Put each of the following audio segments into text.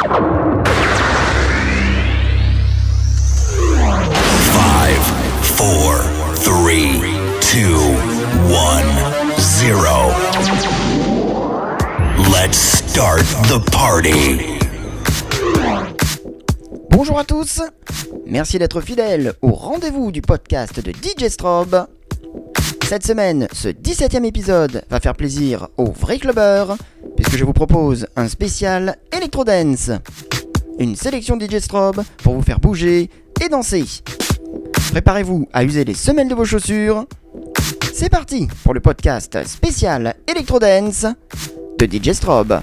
Five, four, three, two, one, zero. Let's start the party. Bonjour à tous, merci d'être fidèles au rendez-vous du podcast de DJ Strobe. Cette semaine, ce 17e épisode va faire plaisir aux vrais clubbers, puisque je vous propose un spécial Electro Dance. Une sélection DJ Strobe pour vous faire bouger et danser. Préparez-vous à user les semelles de vos chaussures. C'est parti pour le podcast spécial Electro Dance de DJ Strobe.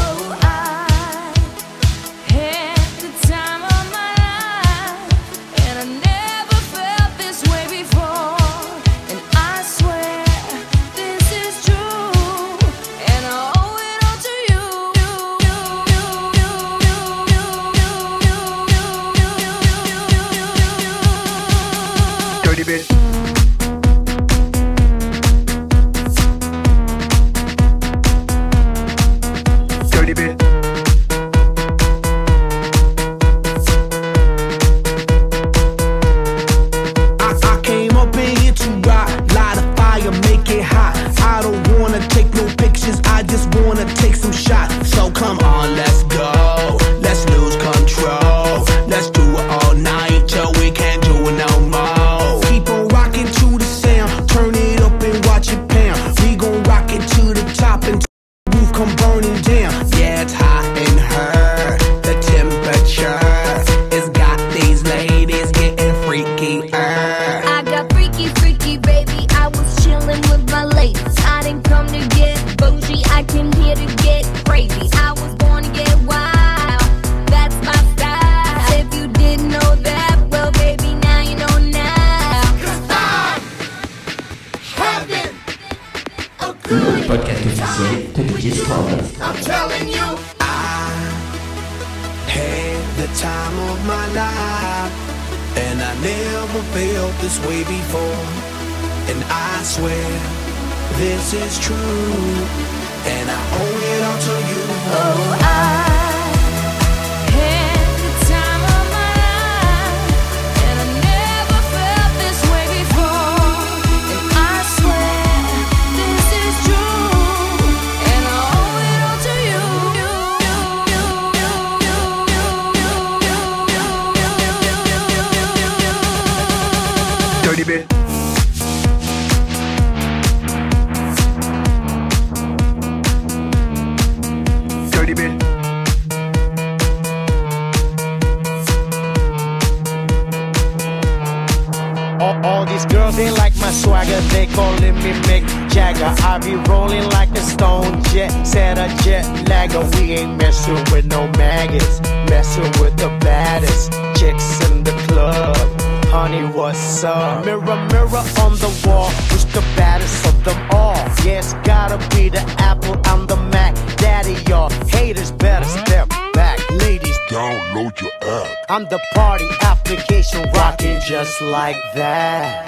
That.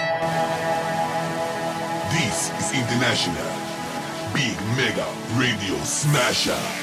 This is International Big Mega Radio Smasher.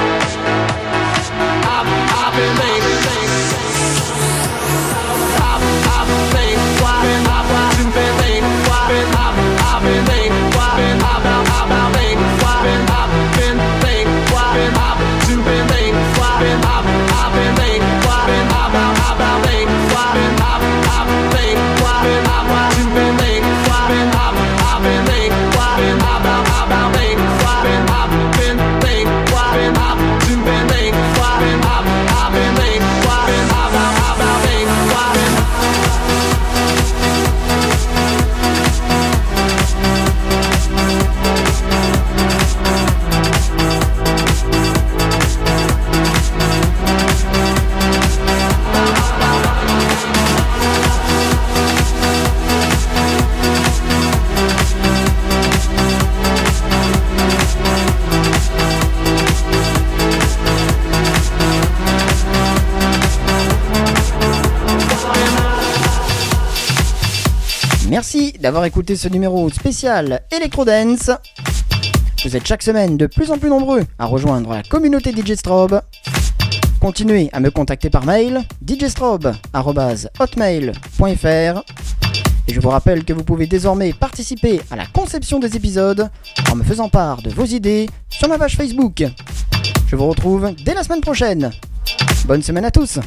d'avoir écouté ce numéro spécial Electro Dance. Vous êtes chaque semaine de plus en plus nombreux à rejoindre la communauté DJ Strobe. Continuez à me contacter par mail djstrobe.hotmail.fr et je vous rappelle que vous pouvez désormais participer à la conception des épisodes en me faisant part de vos idées sur ma page Facebook. Je vous retrouve dès la semaine prochaine. Bonne semaine à tous